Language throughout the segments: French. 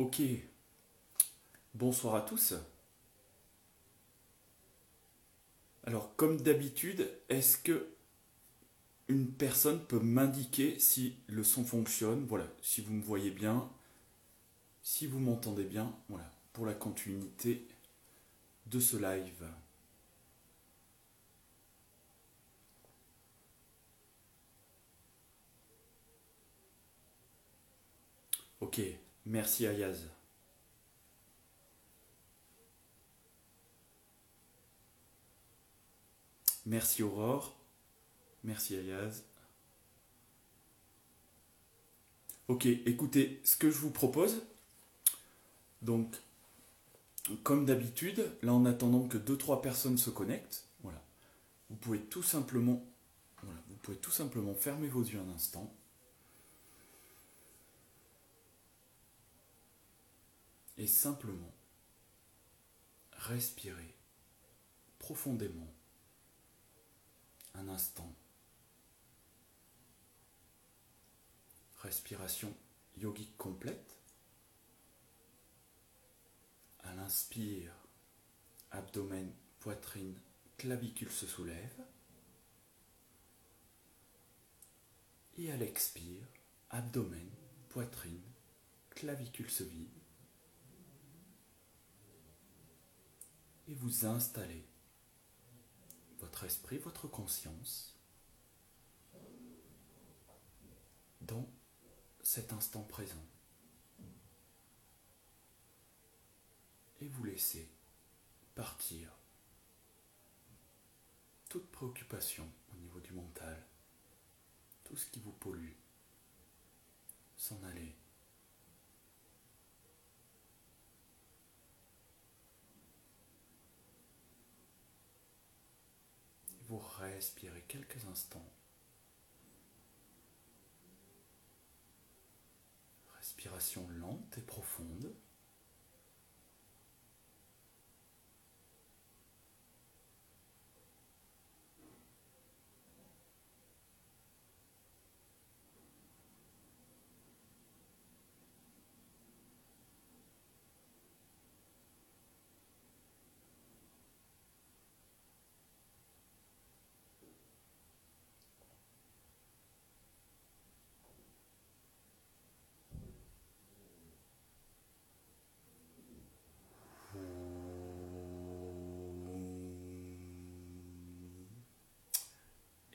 Ok. Bonsoir à tous. Alors, comme d'habitude, est-ce que une personne peut m'indiquer si le son fonctionne? Voilà, si vous me voyez bien, si vous m'entendez bien, voilà, pour la continuité de ce live. Ok, merci Ayaz. Merci Aurore. Merci Ayaz. Ok, écoutez, ce que je vous propose, donc, comme d'habitude, là en attendant que 2-3 personnes se connectent, voilà, vous pouvez tout simplement, voilà, vous pouvez tout simplement fermer vos yeux un instant. Et simplement respirer profondément un instant. Respiration yogique complète. À l'inspire, abdomen, poitrine, clavicule se soulève. Et à l'expire, abdomen, poitrine, clavicule se vide. Et vous installez votre esprit, votre conscience dans cet instant présent. Et vous laissez partir toute préoccupation au niveau du mental, tout ce qui vous pollue, s'en aller vous respirez quelques instants. Respiration lente et profonde.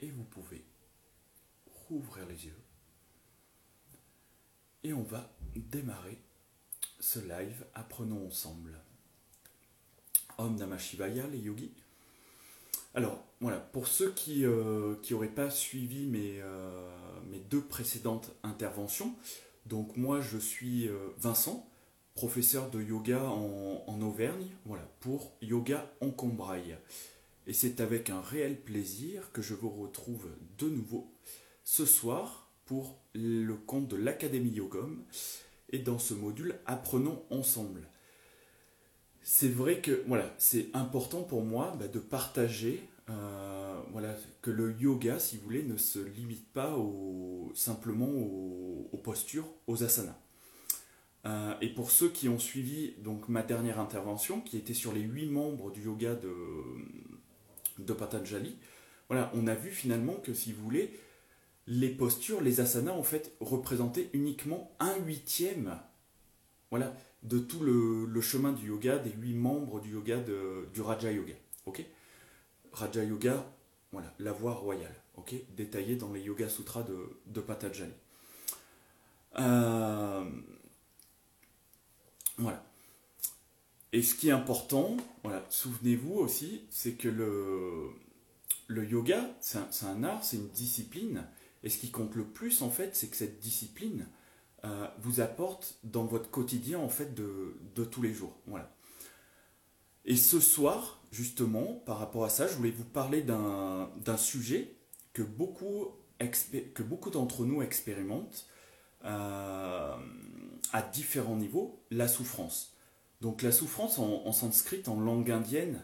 Et vous pouvez rouvrir les yeux. Et on va démarrer ce live Apprenons ensemble. Om Namah les yogis. Alors, voilà, pour ceux qui n'auraient pas suivi mes, mes, deux précédentes interventions, donc moi je suis Vincent, professeur de yoga en, en Auvergne, voilà, pour Yoga en Combraille. Et c'est avec un réel plaisir que je vous retrouve de nouveau ce soir pour le compte de l'Académie Yogom et dans ce module Apprenons ensemble. C'est vrai que voilà, c'est important pour moi bah, de partager euh, voilà, que le yoga, si vous voulez, ne se limite pas simplement aux, postures, aux asanas. Euh, et pour ceux qui ont suivi donc ma dernière intervention, qui était sur les huit membres du yoga de, de Patanjali, voilà, on a vu finalement que si vous voulez, les postures, les asanas en fait représentaient uniquement un huitième voilà, de tout le, chemin du yoga, des huit membres du yoga du Raja Yoga. ok? Raja Yoga, voilà, la voie royale, ok? Détaillée dans les Yoga Sutras de, de Patanjali. Euh, voilà. Et ce qui est important, souvenez-vous aussi, c'est que le, yoga, c'est un, art, c'est une discipline. Et ce qui compte le plus, en fait, c'est que cette discipline euh, vous apporte dans votre quotidien, en fait, de, tous les jours. Et ce soir, justement, par rapport à ça, je voulais vous parler d'un sujet que beaucoup, beaucoup d'entre nous expérimentent euh, à différents niveaux, la souffrance. Donc la souffrance en, sanskrit, en langue indienne,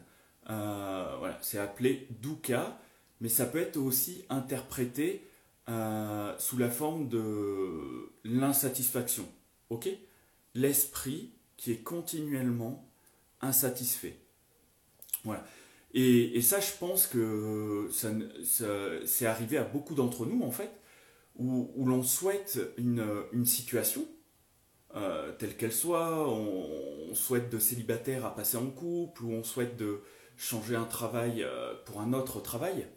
euh, voilà, c'est appelé dukkha, mais ça peut être aussi interprété euh, sous la forme de l'insatisfaction. Ok? L'esprit qui est continuellement insatisfait. Voilà. Et, ça, je pense que ça, c'est arrivé à beaucoup d'entre nous, en fait, où, l'on souhaite une, situation, euh, telle qu'elle soit, on, souhaite de célibataire à passer en couple, ou on souhaite de changer un travail euh, pour un autre travail.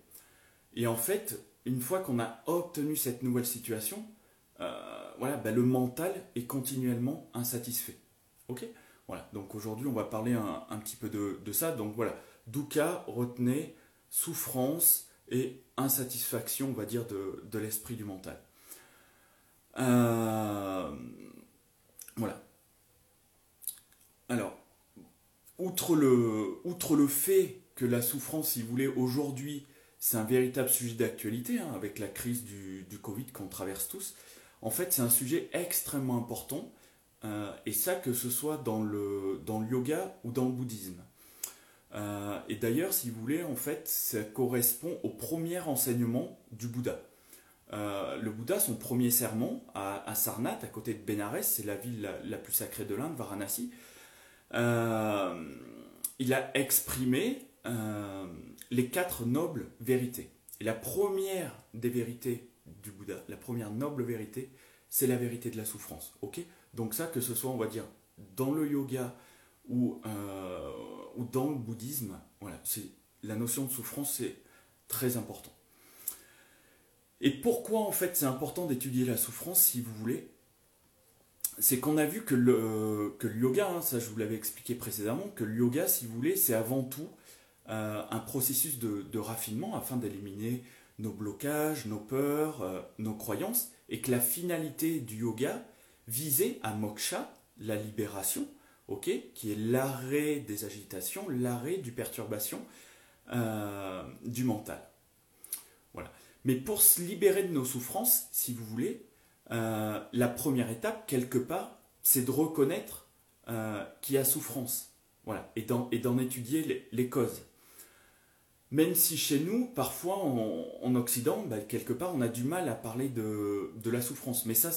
Et en fait, une fois qu'on a obtenu cette nouvelle situation, euh, voilà, ben, le mental est continuellement insatisfait. Ok? Voilà, donc aujourd'hui on va parler un, petit peu de, de, ça. Donc voilà, Dukkha, retenez, souffrance et insatisfaction, on va dire, de, l'esprit du mental. Euh, voilà. Alors, outre le, fait que la souffrance, si vous voulez, aujourd'hui, c'est un véritable sujet d'actualité, hein, avec la crise du, du Covid qu'on traverse tous, en fait, c'est un sujet extrêmement important, euh, et ça, que ce soit dans le, dans le yoga ou dans le bouddhisme. Euh, et d'ailleurs, si vous voulez, en fait, ça correspond au premier enseignement du Bouddha. Euh, le Bouddha, son premier sermon à, Sarnath, à côté de Benares, c'est la ville la, plus sacrée de l'Inde, Varanasi, euh, il a exprimé les quatre nobles vérités. Et la première des vérités du Bouddha, la première noble vérité, c'est la vérité de la souffrance. Ok? Donc ça, que ce soit, on va dire, dans le yoga ou ou dans le bouddhisme, voilà, la notion de souffrance, c'est très important. Et pourquoi en fait c'est important d'étudier la souffrance, si vous voulez? C'est qu'on a vu que le, le yoga, hein, ça je vous l'avais expliqué précédemment, que le yoga, si vous voulez, c'est avant tout euh, un processus de, raffinement afin d'éliminer nos blocages, nos peurs, euh, nos croyances, et que la finalité du yoga visait à moksha, la libération, qui est l'arrêt des agitations, l'arrêt du perturbation euh, du mental. Voilà. Mais pour se libérer de nos souffrances, si vous voulez, euh, la première étape, quelque part, c'est de reconnaître euh, qu'il y a souffrance. Voilà. Et d'en, étudier les, causes. Même si chez nous, parfois en, Occident, bah, quelque part, on a du mal à parler de, la souffrance. Mais ça,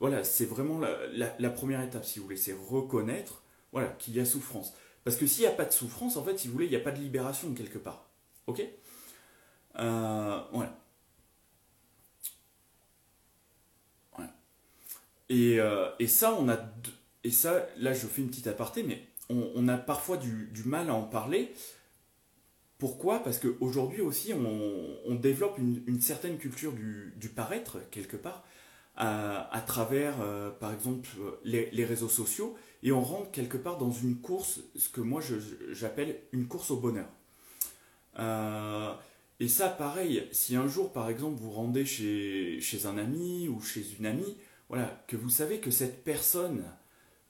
voilà, c'est vraiment la, première étape, si vous voulez, c'est reconnaître voilà, qu'il y a souffrance. Parce que s'il n'y a pas de souffrance, en fait, si vous voulez, il n'y a pas de libération quelque part. Ok? Euh, voilà. Et, euh, et, ça, on a. Et ça, là, je fais une petite aparté, mais on, a parfois du, mal à en parler. Pourquoi? Parce qu'aujourd'hui aussi, on, développe une, certaine culture du, paraître, quelque part, à, travers, euh, par exemple, les, réseaux sociaux et on rentre quelque part dans une course, ce que moi j'appelle une course au bonheur. Euh, et ça, pareil, si un jour, par exemple, vous rendez chez un ami ou chez une amie, voilà, que vous savez que cette personne,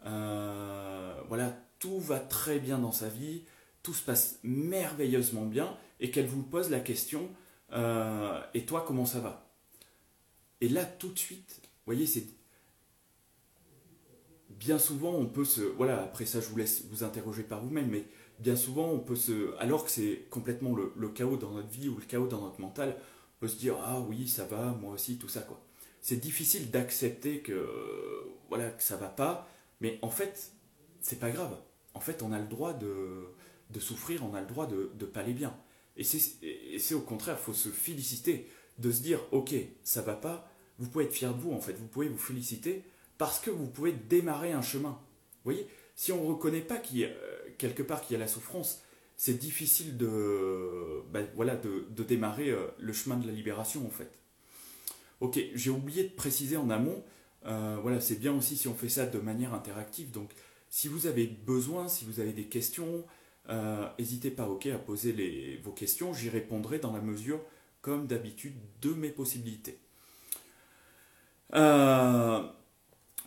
euh, voilà, tout va très bien dans sa vie, tout se passe merveilleusement bien, et qu'elle vous pose la question, euh, et toi, comment ça va? Et là, tout de suite, vous voyez, c'est bien souvent, on peut se. Voilà, après ça, je vous laisse vous interroger par vous-même, mais bien souvent, on peut se. Alors que c'est complètement le, chaos dans notre vie ou le chaos dans notre mental, on peut se dire Ah oui, ça va, moi aussi, tout ça, quoi. C'est difficile d'accepter que. Voilà, que ça va pas, mais en fait, c'est pas grave. En fait, on a le droit de, de souffrir, on a le droit de ne pas aller bien. Et c'est au contraire, faut se féliciter, de se dire Ok, ça va pas, vous pouvez être fier de vous, en fait, vous pouvez vous féliciter parce que vous pouvez démarrer un chemin. Vous voyez, si on ne reconnaît pas qu'il euh, quelque part qu'il y a la souffrance, c'est difficile de, ben, voilà, de, démarrer euh, le chemin de la libération en fait. Ok, j'ai oublié de préciser en amont, euh, voilà, c'est bien aussi si on fait ça de manière interactive. Donc, si vous avez besoin, si vous avez des questions, n'hésitez pas à poser les, vos questions. J'y répondrai dans la mesure, comme d'habitude, de mes possibilités. Euh,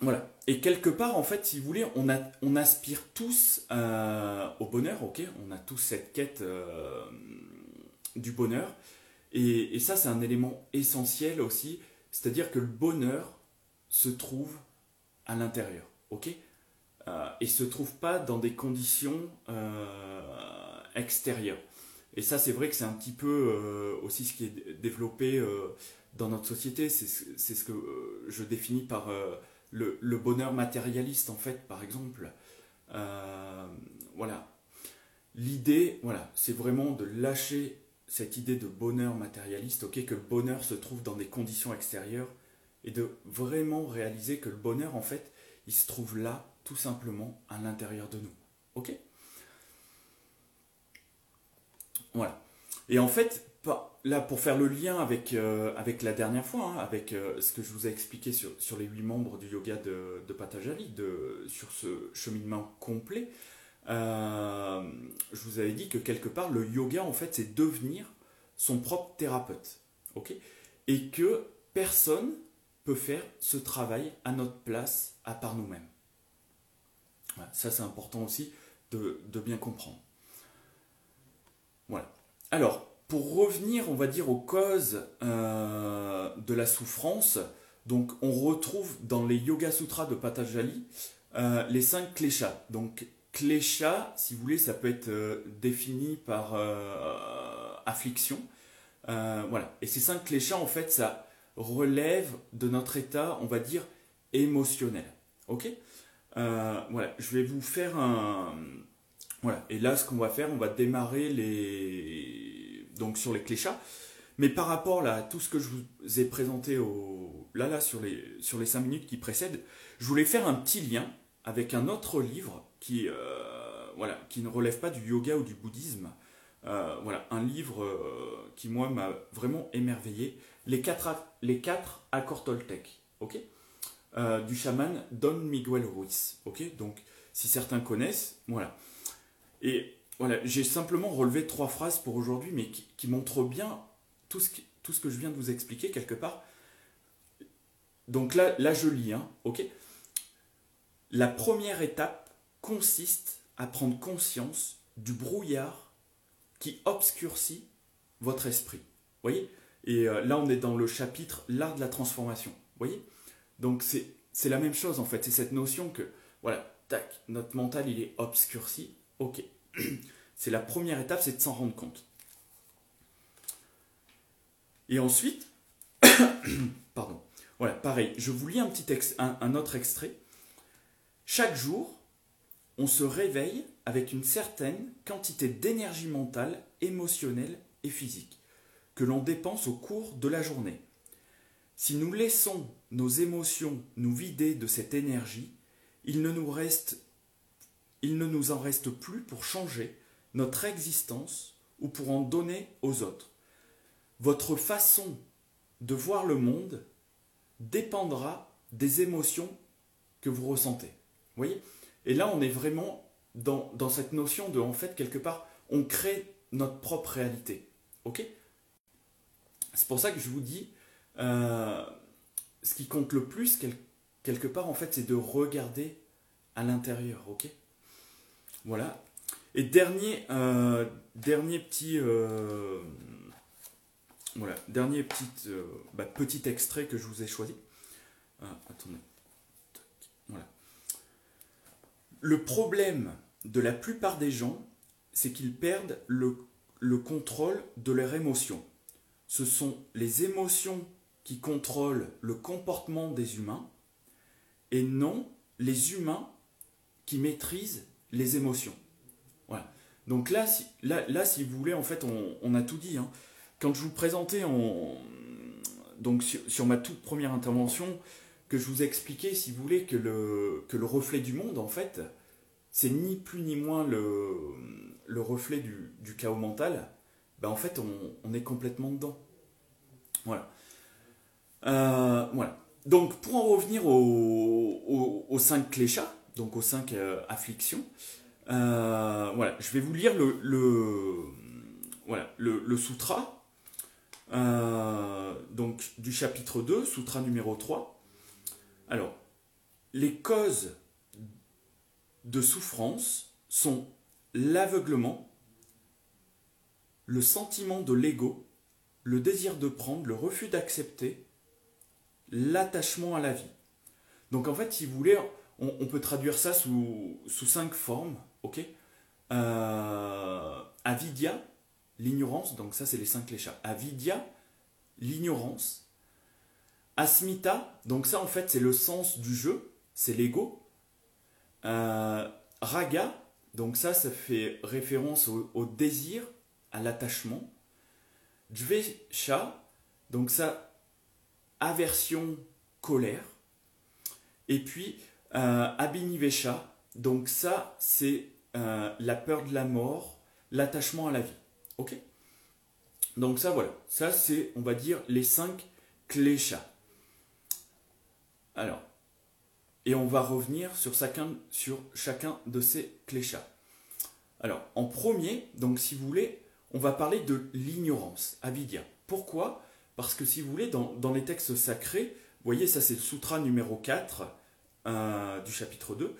voilà. Et quelque part, en fait, si vous voulez, on, on aspire tous euh, au bonheur, ok? On a tous cette quête euh, du bonheur. Et, ça, c'est un élément essentiel aussi. C'est-à-dire que le bonheur se trouve à l'intérieur, ok? Euh, Et se trouve pas dans des conditions extérieures. Et ça, c'est vrai que c'est un petit peu aussi ce qui est développé dans notre société. C'est ce que je définis par le, le, bonheur matérialiste, en fait, par exemple. Euh, voilà. L'idée, voilà, c'est vraiment de lâcher cette idée de bonheur matérialiste, ok, que le bonheur se trouve dans des conditions extérieures, et de vraiment réaliser que le bonheur, en fait, il se trouve là, tout simplement, à l'intérieur de nous. Ok? Voilà. Et en fait, là, pour faire le lien avec, euh, la dernière fois, hein, avec euh, ce que je vous ai expliqué sur, les huit membres du yoga de, de Patanjali, de, sur ce cheminement complet, euh, je vous avais dit que quelque part, le yoga, en fait, c'est devenir son propre thérapeute. ok? Et que personne peut faire ce travail à notre place, à part nous-mêmes. ça, c'est important aussi de, de bien comprendre. Voilà. Alors, pour revenir, on va dire, aux causes euh, de la souffrance, donc on retrouve dans les Yoga Sutras de Patanjali euh, les cinq kleshas. Donc klesha, si vous voulez, ça peut être euh, défini par affliction. voilà. Et ces cinq kleshas, en fait, ça relève de notre état, on va dire, émotionnel. Ok? Voilà. Je vais vous faire un. Voilà. Et là, ce qu'on va faire, on va démarrer les donc sur les cléchats. Mais par rapport à tout ce que je vous ai présenté au, là, là, sur les, sur les 5 minutes qui précèdent, je voulais faire un petit lien avec un autre livre qui, euh, voilà, qui ne relève pas du yoga ou du bouddhisme. Euh, voilà, un livre euh, qui, moi, m'a vraiment émerveillé. Les quatre, les quatre accords Toltec, ok? Du chaman Don Miguel Ruiz, ok? Donc, si certains connaissent, voilà. Et voilà, j'ai simplement relevé trois phrases pour aujourd'hui, mais qui, montrent bien tout ce, tout ce que je viens de vous expliquer quelque part. Donc là, là je lis, hein, ok? La première étape consiste à prendre conscience du brouillard qui obscurcit votre esprit. voyez? Et euh, là, on est dans le chapitre L'art de la transformation. voyez? Donc c'est la même chose en fait. C'est cette notion que, voilà, tac, notre mental il est obscurci. Ok, c'est la première étape, c'est de s'en rendre compte. Et ensuite, pardon, voilà, pareil, je vous lis un, petit un, autre extrait. Chaque jour, on se réveille avec une certaine quantité d'énergie mentale, émotionnelle et physique que l'on dépense au cours de la journée. Si nous laissons nos émotions nous vider de cette énergie, il ne nous en reste plus pour changer notre existence ou pour en donner aux autres. Votre façon de voir le monde dépendra des émotions que vous ressentez. voyez? Et là, on est vraiment dans, cette notion de, en fait, quelque part, on crée notre propre réalité. Ok? C'est pour ça que je vous dis, euh, ce qui compte le plus, quelque part, en fait, c'est de regarder à l'intérieur. Ok? Voilà. Et dernier, euh, dernier petit, euh, voilà, dernier petit, bah, petit extrait que je vous ai choisi. Ah, attendez. Voilà. Le problème de la plupart des gens, c'est qu'ils perdent le, le contrôle de leurs émotions. Ce sont les émotions qui contrôlent le comportement des humains et non les humains qui maîtrisent les émotions. Voilà. Donc là, si, là, si vous voulez, en fait, on, a tout dit. Hein. Quand je vous présentais en, donc sur, ma toute première intervention, que je vous expliquais, si vous voulez, que le, que le reflet du monde, en fait, c'est ni plus ni moins le, le reflet du, chaos mental, ben en fait, on, est complètement dedans. Voilà. Euh, voilà. Donc, pour en revenir aux, aux, cinq cléchats, donc aux cinq euh, afflictions. Euh, voilà, je vais vous lire le, le voilà, le, sutra euh, donc, du chapitre 2, sutra numéro 3. Alors, les causes de souffrance sont l'aveuglement, le sentiment de l'ego, le désir de prendre, le refus d'accepter, l'attachement à la vie. Donc en fait, si vous voulez, on, peut traduire ça sous, cinq formes, ok? Euh, Avidya, l'ignorance, donc ça c'est les cinq cléchats. Avidya, l'ignorance. Asmita, donc ça en fait c'est le sens du jeu, c'est l'ego. Euh, raga, donc ça ça fait référence au, désir, à l'attachement. Dvesha, donc ça aversion, colère. Et puis euh, Abhinivesha, donc ça c'est euh, la peur de la mort, l'attachement à la vie. Ok? Donc ça voilà, ça c'est on va dire les cinq kleshas. Alors, et on va revenir sur chacun, sur chacun de ces cléchats. Alors, en premier, donc si vous voulez, on va parler de l'ignorance, avidya. Pourquoi? Parce que si vous voulez, dans, les textes sacrés, vous voyez, ça c'est le sutra numéro 4 euh, du chapitre 2,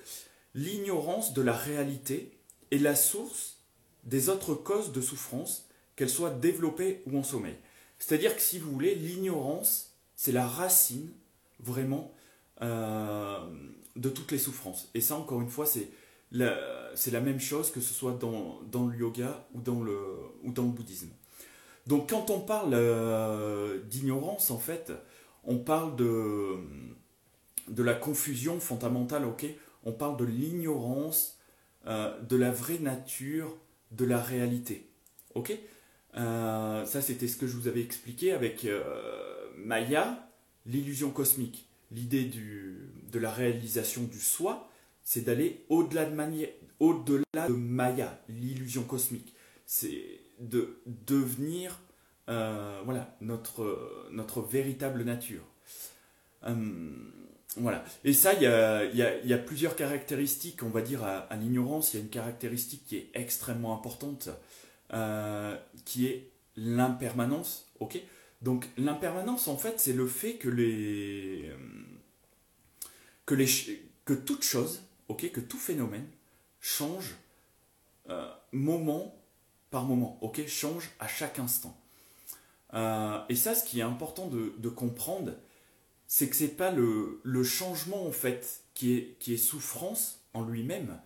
l'ignorance de la réalité est la source des autres causes de souffrance, qu'elles soient développées ou en sommeil. C'est-à-dire que si vous voulez, l'ignorance, c'est la racine vraiment euh, de toutes les souffrances. Et ça, encore une fois, c'est la, c'est la même chose que ce soit dans, dans, le yoga ou dans le, ou dans le bouddhisme. Donc quand on parle euh, d'ignorance, en fait, on parle de, de la confusion fondamentale, ok? On parle de l'ignorance euh, de la vraie nature de la réalité, ok? Ça, c'était ce que je vous avais expliqué avec Maya, l'illusion cosmique l'idée de la réalisation du soi, c'est d'aller au-delà de, au-delà de Maya, l'illusion cosmique. C'est de devenir euh, voilà, notre, véritable nature. Hum, voilà. Et ça, il y a, y, a, plusieurs caractéristiques, on va dire, à, l'ignorance. Il y a une caractéristique qui est extrêmement importante, euh, qui est l'impermanence. ok? Donc l'impermanence, en fait, c'est le fait que les que les que toute chose, ok, que tout phénomène change euh, moment par moment, ok, change à chaque instant. Euh, et ça, ce qui est important de, comprendre, c'est que c'est pas le, le, changement en fait qui est, qui est souffrance en lui-même,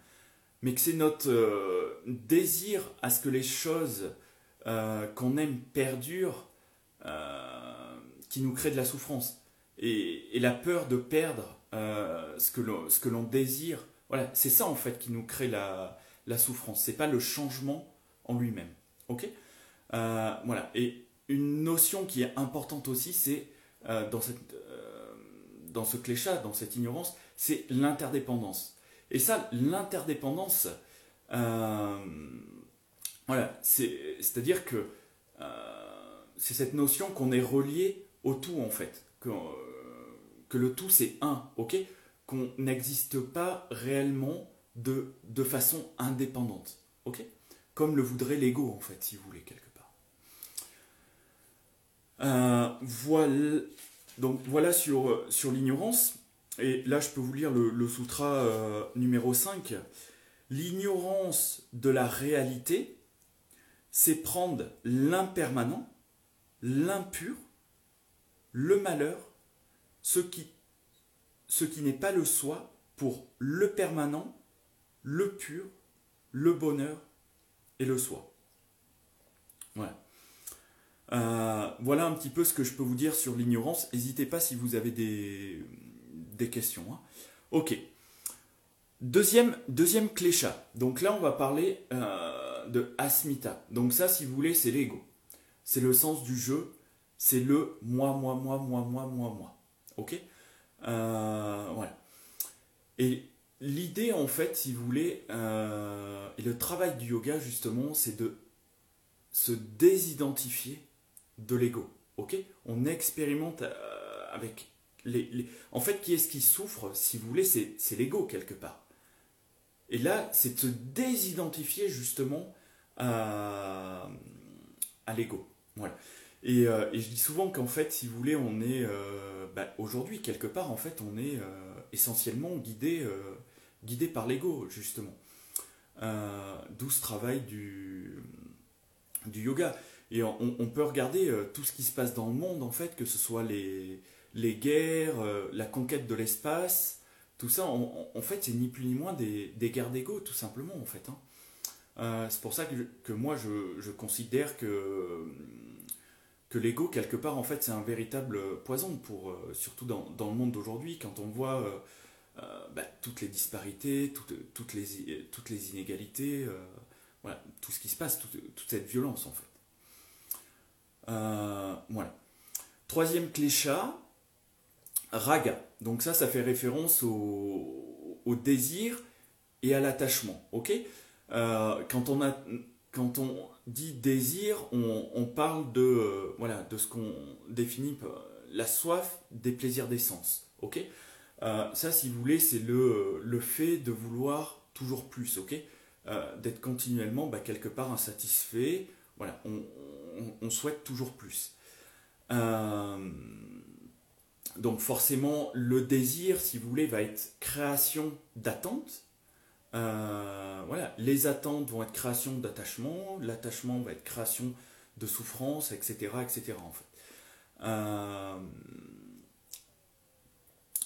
mais que c'est notre euh, désir à ce que les choses qu'on aime perdurent euh, qui nous crée de la souffrance. Et, la peur de perdre euh, ce que l'on désire, voilà, c'est ça en fait qui nous crée la, la souffrance. C'est pas le changement en lui-même. Ok? Euh, Voilà. Et une notion qui est importante aussi, c'est dans, cette, dans ce cléchat, dans cette ignorance, c'est l'interdépendance. Et ça, l'interdépendance, voilà, c'est-à-dire que c'est cette notion qu'on est relié au tout en fait, que, euh, que le tout c'est un, ok? Qu'on n'existe pas réellement de, de façon indépendante, ok? Comme le voudrait l'ego en fait, si vous voulez, quelque part. Euh, voilà, donc voilà sur, sur l'ignorance, et là je peux vous lire le, sutra euh, numéro 5. L'ignorance de la réalité, c'est prendre l'impermanent, l'impur, le malheur, ce qui, n'est pas le soi, pour le permanent, le pur, le bonheur et le soi. Voilà. Euh, voilà un petit peu ce que je peux vous dire sur l'ignorance. N'hésitez pas si vous avez des, des questions. Hein. Ok. Deuxième, deuxième clécha. Donc là, on va parler euh, de asmita. Donc ça, si vous voulez, c'est l'ego c'est le sens du jeu, c'est le moi, moi, moi, moi, moi, moi, moi. Ok euh, Voilà. Et l'idée, en fait, si vous voulez, euh, et le travail du yoga, justement, c'est de se désidentifier de l'ego. Ok On expérimente euh, avec les, En fait, qui est-ce qui souffre, si vous voulez, c'est l'ego, quelque part. Et là, c'est de se désidentifier, justement, à, à l'ego. Euh, et, je dis souvent qu'en fait, si vous voulez, on est euh, bah, aujourd'hui quelque part, en fait, on est euh, essentiellement guidé, guidé par l'ego justement. D'où ce travail du, du yoga. Et on, peut regarder tout ce qui se passe dans le monde, en fait, que ce soit les, les guerres, la conquête de l'espace, tout ça, en, fait, c'est ni plus ni moins des, des guerres d'ego, tout simplement, en fait. Hein. c'est pour ça que, que moi, je, je, considère que que l'ego, quelque part, en fait, c'est un véritable poison, pour, surtout dans, le monde d'aujourd'hui, quand on voit bah, toutes les disparités, toutes, les, inégalités, tout ce qui se passe, toute, cette violence, en fait. voilà. Troisième clécha, raga. Donc ça, ça fait référence au, désir et à l'attachement. Ok? Euh, quand, on a, quand on dit désir, on, parle de, euh, voilà, de ce qu'on définit euh, la soif des plaisirs d'essence. Ok? Ça, si vous voulez, c'est le, le fait de vouloir toujours plus. Ok? D'être continuellement bah, quelque part insatisfait. Voilà, on, on souhaite toujours plus. donc forcément, le désir, si vous voulez, va être création d'attente euh, voilà, les attentes vont être création d'attachement, l'attachement va être création de souffrance, etc., etc. En fait. Euh,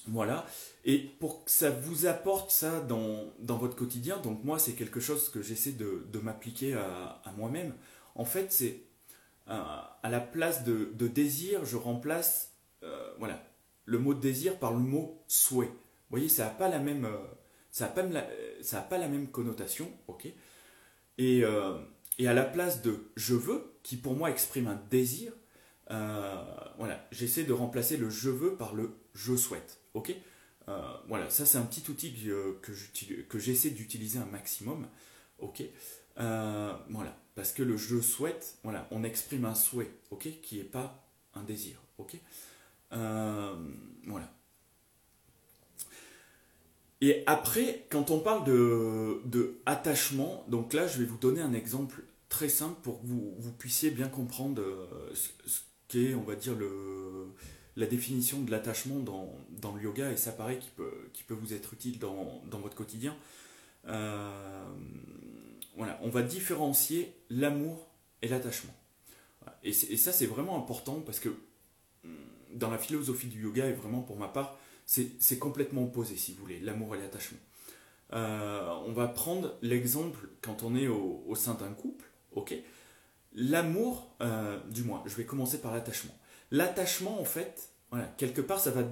voilà. Et pour que ça vous apporte ça dans, dans votre quotidien, donc moi c'est quelque chose que j'essaie de, de m'appliquer à, à moi-même. En fait, c'est euh, à la place de, désir, je remplace voilà, le mot désir par le mot souhait. Vous voyez, ça n'a pas la même ça n'a pas, pas la même connotation, ok. Et, euh, et, à la place de je veux, qui pour moi exprime un désir, euh, voilà, j'essaie de remplacer le je veux par le je souhaite, ok. Euh, Voilà, ça c'est un petit outil que j'essaie d'utiliser un maximum, ok. Voilà, parce que le je souhaite, voilà, on exprime un souhait, ok Qui n'est pas un désir, ok. Voilà. Et après, quand on parle de, attachement, donc là, je vais vous donner un exemple très simple pour que vous, puissiez bien comprendre euh, ce, qu'est, on va dire, le, la définition de l'attachement dans, le yoga, et ça paraît qui peut, qui peut vous être utile dans, votre quotidien. Euh, voilà, on va différencier l'amour et l'attachement. Et, et, ça, c'est vraiment important parce que hum, dans la philosophie du yoga, et vraiment pour ma part, c'est complètement opposé, si vous voulez, l'amour et l'attachement. Euh, on va prendre l'exemple quand on est au, sein d'un couple, ok? L'amour, euh, du moins, je vais commencer par l'attachement. L'attachement, en fait, quelque part, ça va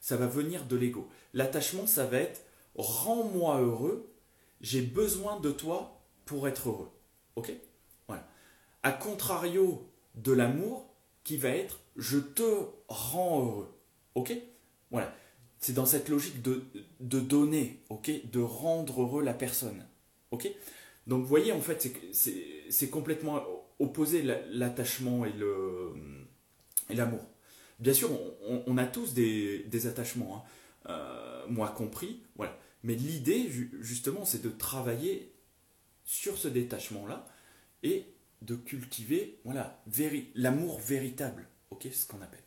ça va venir de l'ego. L'attachement, ça va être rends-moi heureux, j'ai besoin de toi pour être heureux, ok? Voilà. A contrario de l'amour, qui va être je te rends heureux, ok? Voilà. C'est dans cette logique de, donner, De rendre heureux la personne. Donc vous voyez, en fait, c'est complètement opposé l'attachement et l'amour. Bien sûr, on, a tous des, attachements, hein. euh, moi compris. Mais l'idée, justement, c'est de travailler sur ce détachement-là et de cultiver voilà, l'amour véritable, ok, ce qu'on appelle.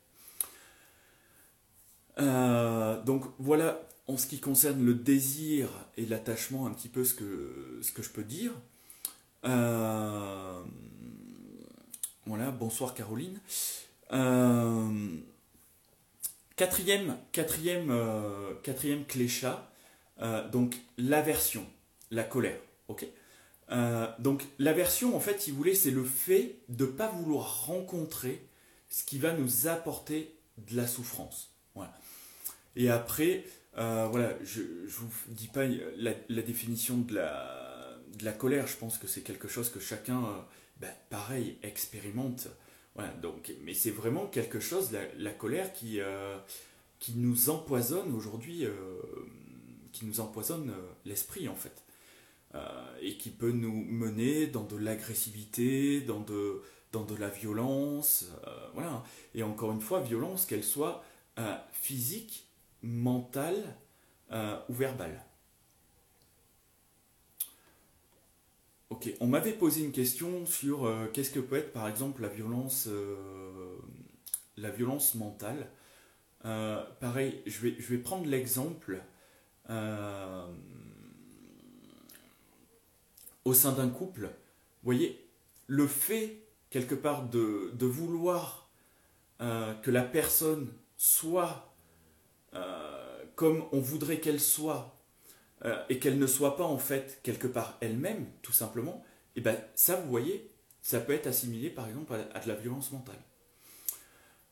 Euh, donc voilà en ce qui concerne le désir et l'attachement un petit peu ce que, ce que je peux dire. Euh, voilà, bonsoir Caroline. Euh, quatrième, quatrième, quatrième clécha, donc l'aversion, la colère. donc l'aversion, en fait, si vous voulez, c'est le fait de ne pas vouloir rencontrer ce qui va nous apporter de la souffrance. Et après, euh, voilà, je ne vous dis pas la, définition de la, de la colère, je pense que c'est quelque chose que chacun, euh, ben, pareil, expérimente. Voilà, donc, mais c'est vraiment quelque chose, la, colère, qui, euh, qui nous empoisonne aujourd'hui, qui nous empoisonne l'esprit en fait. et qui peut nous mener dans de l'agressivité, dans de, dans de la violence, voilà. Et encore une fois, violence, qu'elle soit physique mental euh, ou verbal Ok, on m'avait posé une question sur euh, qu'est-ce que peut être par exemple la violence, euh, la violence mentale. pareil, je vais, je vais prendre l'exemple au sein d'un couple. Voyez, le fait quelque part de, de vouloir que la personne soit euh, comme on voudrait qu'elle soit euh, et qu'elle ne soit pas en fait quelque part elle-même, tout simplement, et eh ben ça, vous voyez, ça peut être assimilé par exemple à, de la violence mentale.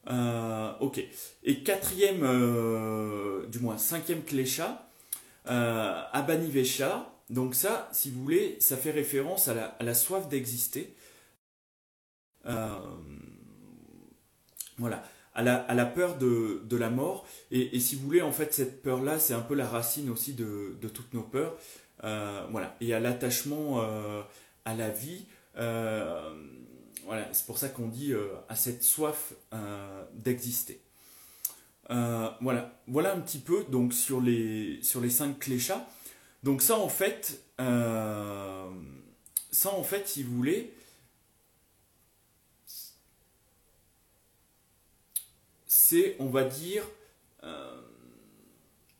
Euh, ok. Et quatrième, du moins cinquième klesha, euh, Abanivesha. Donc ça, si vous voulez, ça fait référence à la, soif d'exister. voilà. À la, peur de, la mort. Et, si vous voulez, en fait, cette peur-là, c'est un peu la racine aussi de, de toutes nos peurs. voilà. Et à l'attachement à la vie voilà, c'est pour ça qu'on dit euh, à cette soif euh, d'exister. Euh, voilà, voilà un petit peu donc sur les sur les cinq cléchats. Donc ça en fait, ça en fait, si vous voulez, c'est on va dire,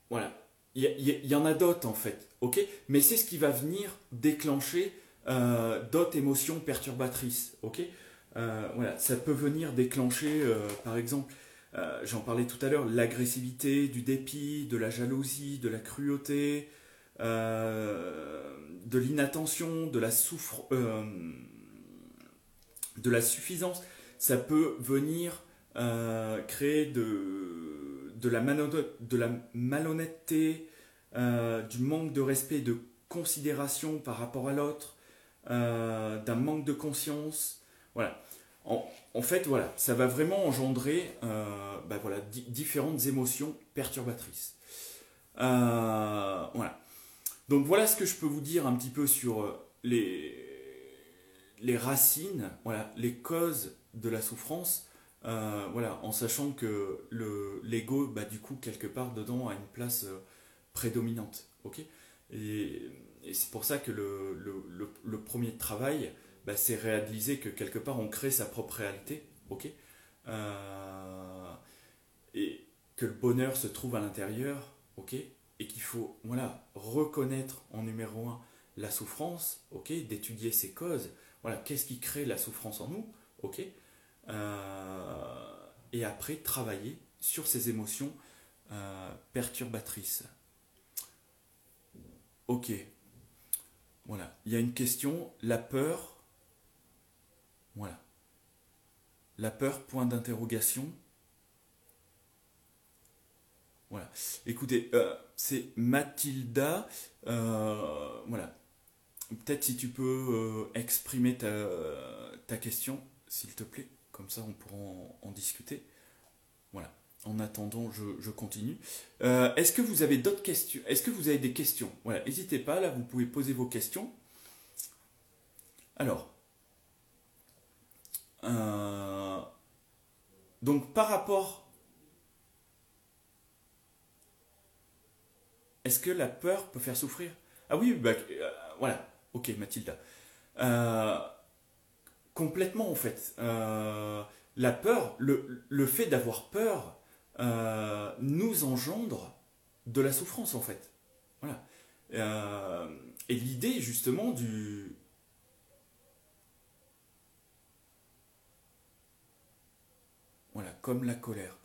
voilà, il y, en a d'autres en fait, ok, mais c'est ce qui va venir déclencher euh, d'autres émotions perturbatrices. ok? Euh, voilà, ça peut venir déclencher, euh, par exemple, j'en parlais tout à l'heure, l'agressivité, du dépit, de la jalousie, de la cruauté, de l'inattention, de la souffrance, de la suffisance. Ça peut venir créer de, de, la de la malhonnêteté, du manque de respect, de considération par rapport à l'autre, euh, d'un manque de conscience. Voilà. En, fait, voilà, ça va vraiment engendrer euh, bah voilà, différentes émotions perturbatrices. Euh, voilà. Donc voilà ce que je peux vous dire un petit peu sur les, les racines, voilà, les causes de la souffrance. Voilà, en sachant que le l'ego, bah, du coup, quelque part dedans, a une place prédominante. ok? Et c'est pour ça que le, premier travail, bah, c'est réaliser que quelque part on crée sa propre réalité, ok? Euh, Et que le bonheur se trouve à l'intérieur, ok? Et qu'il faut voilà, reconnaître en numéro un la souffrance, ok? D'étudier ses causes, voilà, qu'est-ce qui crée la souffrance en nous, ok? euh, Et après travailler sur ces émotions euh, perturbatrices. Ok, voilà. Il y a une question, la peur. Voilà. La peur, point d'interrogation. Voilà. Écoutez, euh, c'est Mathilda. Euh, voilà. Peut-être si tu peux euh, exprimer ta, question, s'il te plaît. Comme ça, on pourra en discuter. Voilà en attendant, je, continue. Euh, est-ce que vous avez d'autres questions? Est-ce que vous avez des questions? Voilà, n'hésitez pas, là, vous pouvez poser vos questions. Alors, euh, donc par rapport, est-ce que la peur peut faire souffrir? Ah oui, bah, euh, voilà, ok, Mathilda. Complètement, en fait. la peur, le, fait d'avoir peur, euh, nous engendre de la souffrance en fait. Voilà. Euh, et l'idée justement du... Voilà, comme la colère.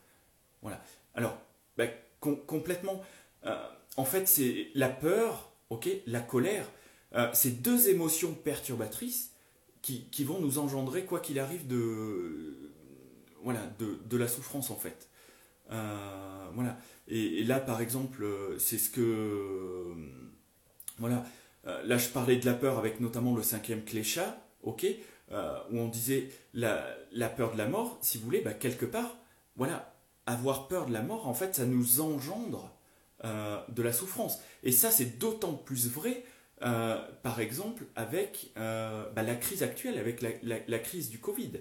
Voilà. Alors, bah, complètement... Euh, en fait, c'est la peur, ok, la colère, c'est deux émotions perturbatrices qui, qui, vont nous engendrer, quoi qu'il arrive, de, voilà, de, de la souffrance en fait. Euh, voilà. Et, là, par exemple, euh, c'est ce que. Euh, voilà. là, je parlais de la peur avec notamment le cinquième clécha, ok Où on disait la, la, peur de la mort, si vous voulez, bah, quelque part, voilà, avoir peur de la mort, en fait, ça nous engendre de la souffrance. Et ça, c'est d'autant plus vrai, par exemple, avec bah, la crise actuelle, avec la, crise du Covid.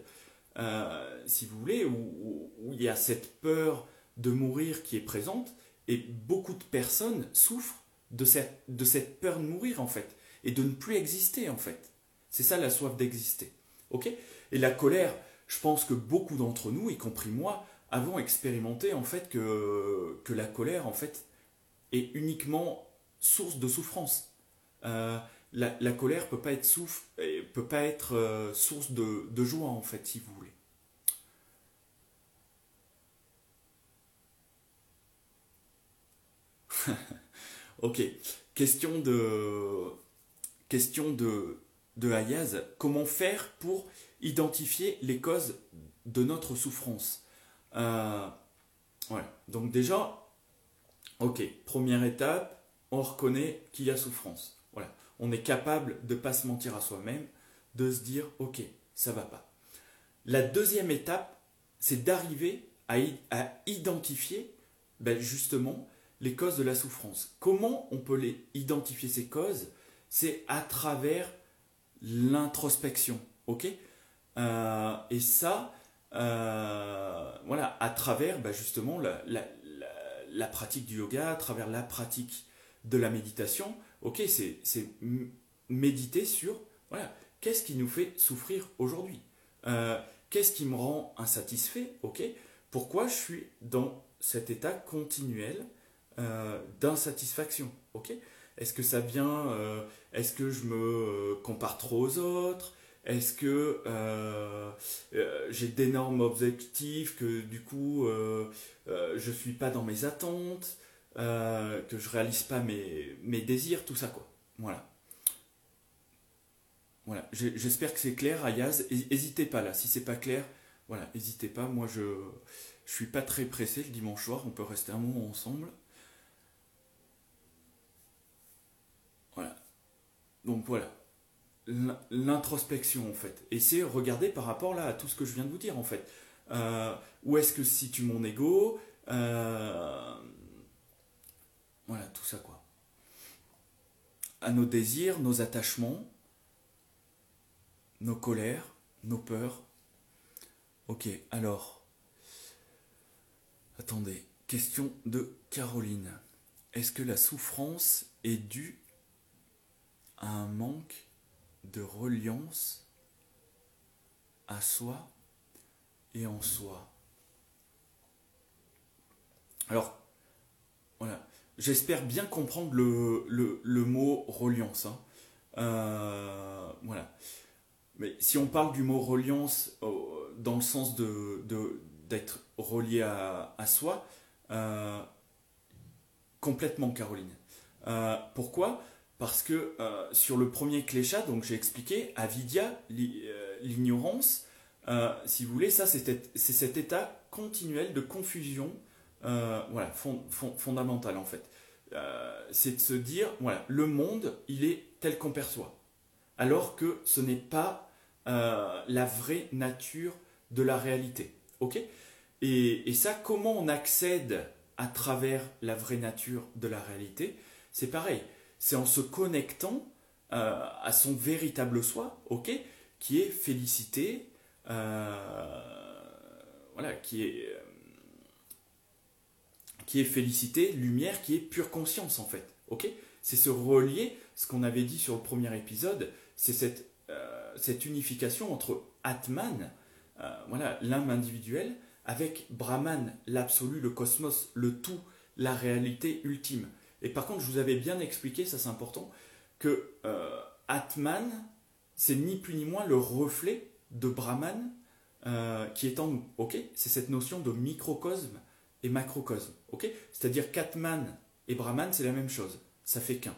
si vous voulez, où, il y a cette peur de mourir qui est présente, et beaucoup de personnes souffrent de cette, de cette peur de mourir en fait, et de ne plus exister en fait. C'est ça la soif d'exister. ok? Et la colère, je pense que beaucoup d'entre nous, y compris moi, avons expérimenté en fait que, que la colère en fait est uniquement source de souffrance. Euh, la, colère peut pas être peut pas être euh, source de, joie en fait, si vous voulez. ok. Question de, question. Comment faire pour identifier les causes de notre souffrance? Euh, voilà. Donc déjà, ok, première étape, on reconnaît qu'il y a souffrance. On est capable de ne pas se mentir à soi-même, de se dire, ok, ça va pas. La deuxième étape, c'est d'arriver à, identifier ben, justement les causes de la souffrance. Comment on peut les identifier ces causes? C'est à travers l'introspection, ok? Euh, Et ça, euh, voilà, à travers ben, justement la, pratique du yoga, à travers la pratique de la méditation, ok C'est méditer sur, voilà, qu'est-ce qui nous fait souffrir aujourd'hui? Euh, Qu'est-ce qui me rend insatisfait? Ok Pourquoi je suis dans cet état continuel euh, d'insatisfaction? Ok Est-ce que ça vient euh, Est-ce que je me compare trop aux autres? Est-ce que j'ai d'énormes objectifs que du coup je ne suis pas dans mes attentes? Que je réalise pas mes, mes désirs, tout ça quoi. Voilà. Voilà, j'espère que c'est clair, Ayaz. N'hésitez pas là, si c'est pas clair, voilà, n'hésitez pas. Moi, je ne suis pas très pressé le dimanche soir, on peut rester un moment ensemble. Voilà. Donc voilà, l'introspection en fait. Et c'est regarder par rapport là à tout ce que je viens de vous dire en fait. Euh, où est-ce que se situe mon ego? Euh, Voilà, tout ça quoi. À nos désirs, nos attachements nos colères, nos peurs. Ok, alors, attendez, question de Caroline. Est-ce que la souffrance est due à un manque de reliance à soi et en soi? Alors, voilà, j'espère bien comprendre le, mot reliance. Hein. Euh, voilà. Mais si on parle du mot reliance euh, dans le sens de, d'être relié à, soi, euh, complètement Caroline. Pourquoi? Parce que sur le premier cléchat, donc j'ai expliqué, avidia, l'ignorance, si vous voulez, ça c'est, cet état continuel de confusion voilà, fondamental en fait. c'est de se dire, voilà, le monde, il est tel qu'on perçoit. Alors que ce n'est pas euh, la vraie nature de la réalité. Ok? Et, ça, comment on accède à travers la vraie nature de la réalité? C'est pareil. C'est en se connectant euh, à son véritable soi, ok? Qui est félicité, euh, voilà, qui est qui est félicité, lumière, qui est pure conscience en fait. Ok? C'est se relier, ce qu'on avait dit sur le premier épisode, c'est cette cette unification entre Atman, euh, voilà, l'âme individuelle, avec Brahman, l'absolu, le cosmos, le tout, la réalité ultime. Et par contre, je vous avais bien expliqué, ça c'est important, que euh, Atman, c'est ni plus ni moins le reflet de Brahman euh, qui est en nous. Ok? C'est cette notion de microcosme et macrocosme. Ok? C'est-à-dire qu'Atman et Brahman, c'est la même chose. Ça fait qu'un.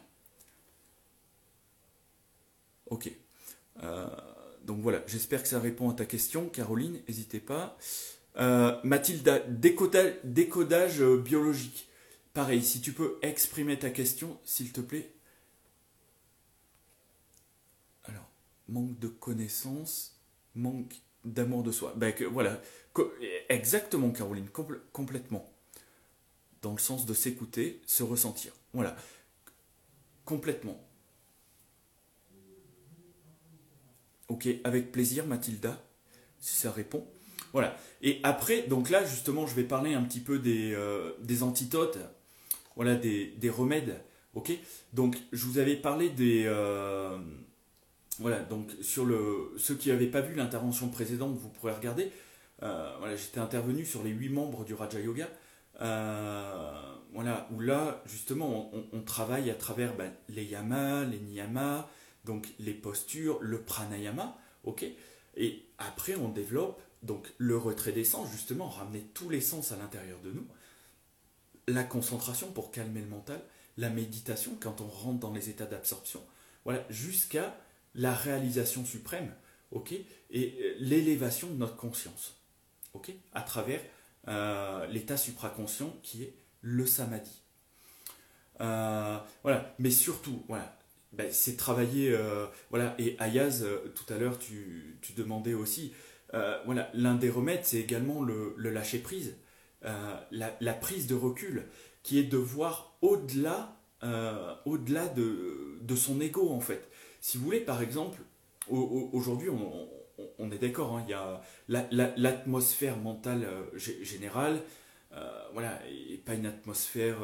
Ok. Euh, donc voilà, j'espère que ça répond à ta question, Caroline, n'hésitez pas. Euh, Mathilda, décodage, décodage biologique. Pareil, si tu peux exprimer ta question, s'il te plaît. Alors, manque de connaissances, manque d'amour de soi. Ben, voilà, exactement, Caroline, complètement. Dans le sens de s'écouter, se ressentir. Voilà, complètement. Ok, avec plaisir, Mathilda, si ça répond. Voilà. Et après, donc là, justement, je vais parler un petit peu des, euh, des voilà, des, remèdes. Ok Donc, je vous avais parlé des. Euh, voilà, donc sur le, ceux qui n'avaient pas vu l'intervention précédente, vous pourrez regarder. Euh, voilà, j'étais intervenu sur les huit membres du Raja Yoga. voilà, où là, justement, on, travaille à travers ben, les yamas, les niyamas, donc les postures, le pranayama, ok? Et après, on développe donc le retrait des sens, justement, ramener tous les sens à l'intérieur de nous, la concentration pour calmer le mental, la méditation quand on rentre dans les états d'absorption, voilà, jusqu'à la réalisation suprême, ok Et l'élévation de notre conscience, ok À travers l'état supraconscient qui est le samadhi. voilà, mais surtout, voilà, ben, c'est travailler, voilà, et Ayaz, tout à l'heure, tu, demandais aussi, voilà, l'un des remèdes, c'est également le, le lâcher prise, la, prise de recul, qui est de voir au-delà euh, au-delà de, de, son ego en fait. Si vous voulez, par exemple, aujourd'hui, on, est d'accord, hein, il y a l'atmosphère mentale euh, générale, euh, voilà, et pas une atmosphère,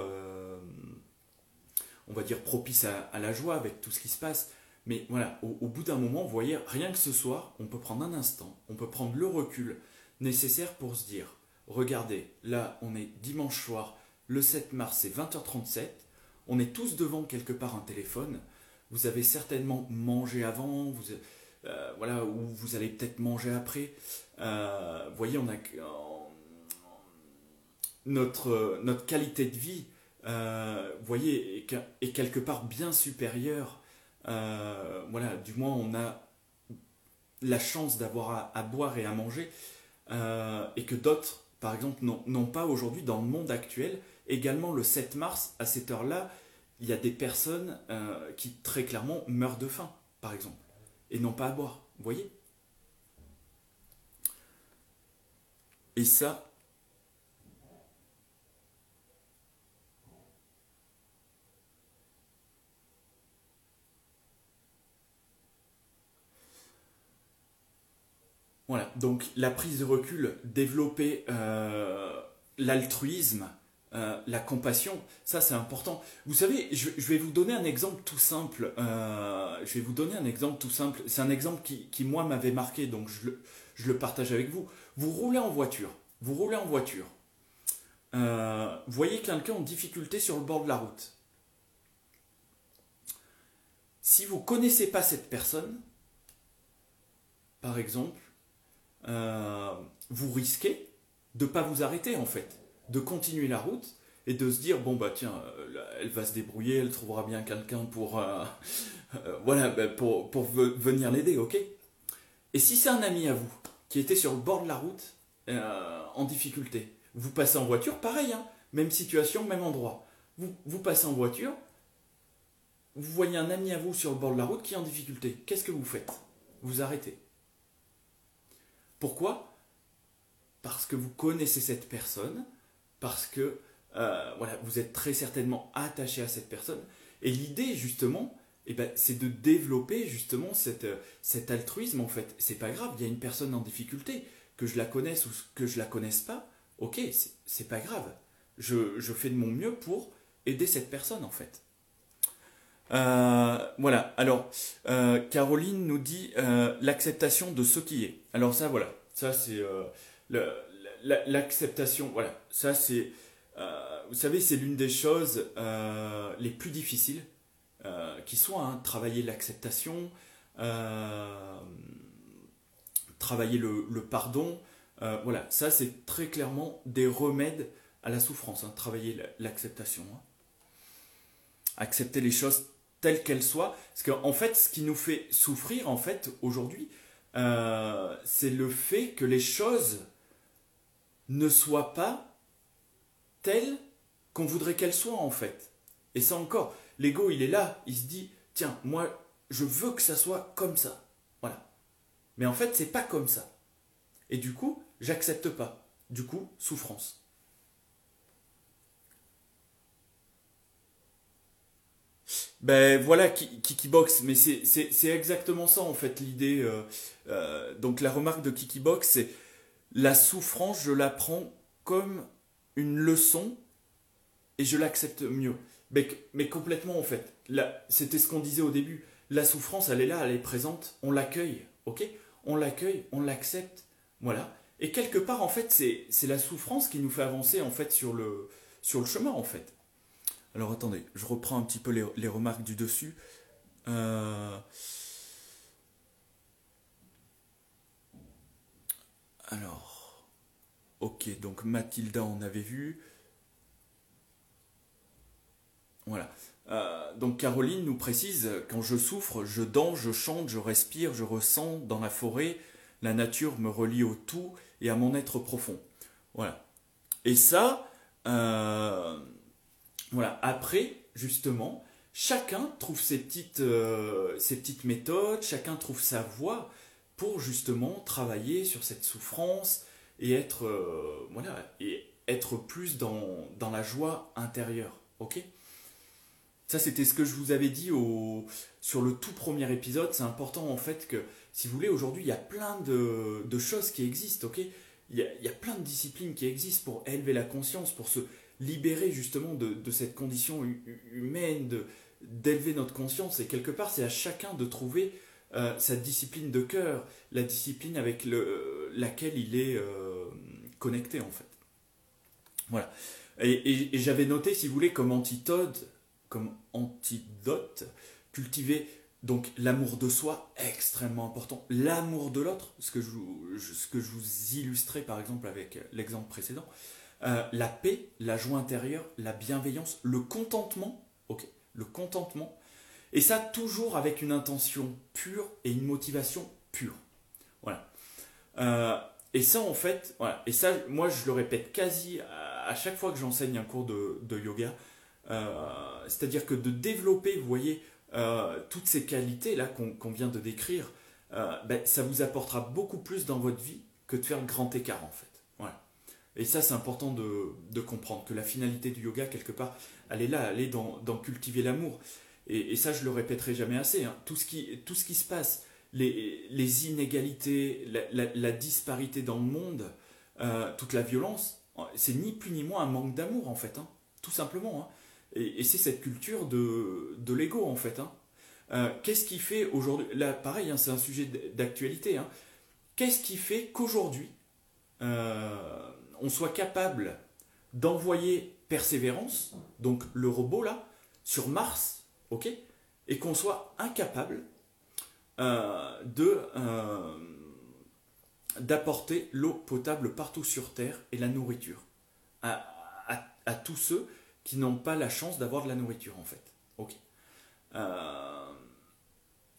on va dire, propice à, la joie avec tout ce qui se passe. Mais voilà, au, au bout d'un moment, vous voyez, rien que ce soir, on peut prendre un instant, on peut prendre le recul nécessaire pour se dire, regardez, là, on est dimanche soir, le 7 mars, c'est 20h37, on est tous devant quelque part un téléphone. Vous avez certainement mangé avant, vous, euh, voilà, ou vous allez peut-être manger après. Euh, voyez, on a notre, notre qualité de vie, euh, voyez, est, quelque part bien supérieure. voilà, du moins on a la chance d'avoir à, boire et à manger, et que d'autres, par exemple, n'ont pas aujourd'hui dans le monde actuel Également, le 7 mars, à cette heure-là, il y a des personnes euh, qui très clairement meurent de faim, par exemple, et n'ont pas à boire. Vous voyez? Et ça, Voilà, donc la prise de recul, développer euh, l'altruisme, euh, la compassion, ça c'est important. Vous savez, je, vais vous donner un exemple tout simple. Euh, je vais vous donner un exemple tout simple. C'est un exemple qui, moi m'avait marqué, donc je le, partage avec vous. Vous roulez en voiture. Vous roulez en voiture. Euh, voyez quelqu'un en difficulté sur le bord de la route. Si vous connaissez pas cette personne, par exemple, vous risquez de ne pas vous arrêter en fait de continuer la route et de se dire bon bah tiens euh, elle va se débrouiller elle trouvera bien quelqu'un pour euh, euh, bah, venir l'aider ok? Et si c'est un ami à vous qui était sur le bord de la route en difficulté vous passez en voiture pareil hein, même situation même endroit. Vous, vous passez en voiture vous voyez un ami à vous sur le bord de la route qui est en difficulté qu'est-ce que vous faites? Vous arrêtez. Pourquoi? Parce que vous connaissez cette personne parce que euh, voilà, vous êtes très certainement attaché à cette personne. Et l'idée, justement, eh ben, c'est de développer justement cette, euh, cet altruisme, en fait. C'est pas grave, il y a une personne en difficulté, que je la connaisse ou que je la connaisse pas, ok, c'est pas grave. Je, je, fais de mon mieux pour aider cette personne, en fait. Euh, voilà, alors, Caroline nous dit l'acceptation de ce qui est. Alors ça, voilà, ça c'est l'acceptation, voilà, ça c'est, euh, vous savez, c'est l'une des choses euh, les plus difficiles euh, qui soit, hein, travailler l'acceptation, travailler le, pardon, voilà, ça c'est très clairement des remèdes à la souffrance, hein, travailler l'acceptation. Hein. Accepter les choses telles qu'elles soient, parce qu'en fait, ce qui nous fait souffrir, en fait, aujourd'hui, c'est le fait que les choses ne soit pas telle qu'on voudrait qu'elle soit en fait. Et ça encore, l'ego il est là, il se dit tiens, moi je veux que ça soit comme ça. Voilà. Mais en fait, c'est pas comme ça. Et du coup, j'accepte pas. Du coup, souffrance. Ben voilà, Kikibox, mais c'est exactement ça en fait l'idée. Euh, euh, donc la remarque de Kikibox, c'est la souffrance, je la prends comme une leçon et je l'accepte mieux. Mais, complètement en fait. C'était ce qu'on disait au début. La souffrance, elle est là, elle est présente, on l'accueille, ok? On l'accueille, on l'accepte, voilà. Et quelque part, en fait, c'est la souffrance qui nous fait avancer en fait sur le, chemin en fait. Alors attendez, je reprends un petit peu les, remarques du dessus. Euh, Alors, ok, donc Mathilda, on avait vu. Voilà. Euh, donc Caroline nous précise, quand je souffre, je danse, je chante, je respire, je ressens dans la forêt, la nature me relie au tout et à mon être profond. Voilà. Et ça, euh, voilà, après, justement, chacun trouve ses petites, euh, ses petites méthodes, chacun trouve sa voie pour justement travailler sur cette souffrance et être, euh, voilà, et être plus dans, dans la joie intérieure. Ok? Ça, c'était ce que je vous avais dit au, sur le tout premier épisode. C'est important en fait que, si vous voulez, aujourd'hui, il y a plein de, de choses qui existent. Ok? Il y, a, il y, a, plein de disciplines qui existent pour élever la conscience, pour se libérer justement de, de cette condition humaine, d'élever notre conscience. Et quelque part, c'est à chacun de trouver euh, sa discipline de cœur, la discipline avec le, laquelle il est euh, connecté en fait. Voilà. Et, j'avais noté, si vous voulez, comme antidote, comme antidote, cultiver donc l'amour de soi, extrêmement important. L'amour de l'autre, ce, que je, ce que je vous illustrais par exemple avec l'exemple précédent. Euh, la paix, la joie intérieure, la bienveillance, le contentement, ok, le contentement. Et ça toujours avec une intention pure et une motivation pure. Voilà. Euh, et ça en fait, voilà. Et ça, moi je le répète quasi à, chaque fois que j'enseigne un cours de, yoga. Euh, c'est-à-dire que de développer, vous voyez, euh, toutes ces qualités-là qu'on vient de décrire, ben, ça vous apportera beaucoup plus dans votre vie que de faire le grand écart en fait. Voilà. Et ça, c'est important de, comprendre que la finalité du yoga, quelque part, elle est là, elle est dans, cultiver l'amour. Et, ça, je le répéterai jamais assez. Hein. Tout, ce qui, se passe, les, inégalités, la, disparité dans le monde, euh, toute la violence, c'est ni plus ni moins un manque d'amour en fait, hein. tout simplement. Hein. Et, c'est cette culture de, l'ego, en fait. Euh, qu'est-ce qui fait aujourd'hui, là pareil, c'est un sujet d'actualité, qu'est-ce qui fait qu'aujourd'hui, euh, on soit capable d'envoyer Persévérance, donc le robot là, sur Mars, ok, et qu'on soit incapable euh, de d'apporter l'eau potable partout sur Terre et la nourriture à, à tous ceux qui n'ont pas la chance d'avoir de la nourriture en fait. Ok? Euh,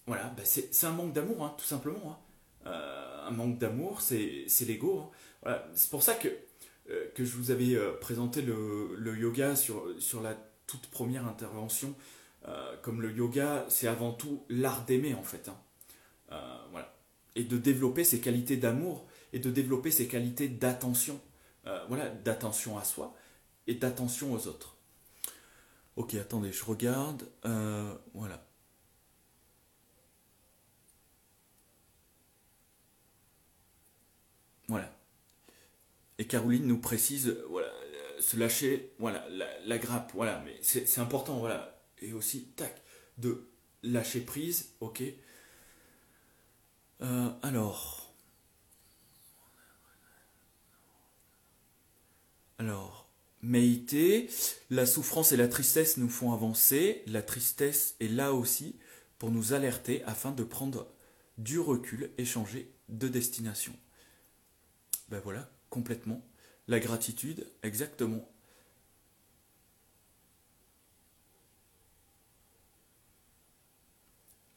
voilà, bah, c'est un manque d'amour, hein, tout simplement. Hein. Euh, un manque d'amour, c'est l'ego. Hein. Voilà. C'est pour ça que, euh, que je vous avais présenté le, le, yoga sur, sur la toute première intervention. Comme le yoga, c'est avant tout l'art d'aimer en fait. voilà. Et de développer ses qualités d'amour et de développer ses qualités d'attention. voilà, d'attention à soi et d'attention aux autres. Ok, attendez, je regarde. Euh, voilà. Voilà. Et Caroline nous précise, voilà, se lâcher, voilà, la, grappe, voilà, mais c'est important, voilà. Et aussi, tac, de lâcher prise, ok. Euh, alors. Alors. Méité, la souffrance et la tristesse nous font avancer, la tristesse est là aussi pour nous alerter afin de prendre du recul et changer de destination. Ben voilà, complètement. La gratitude, exactement.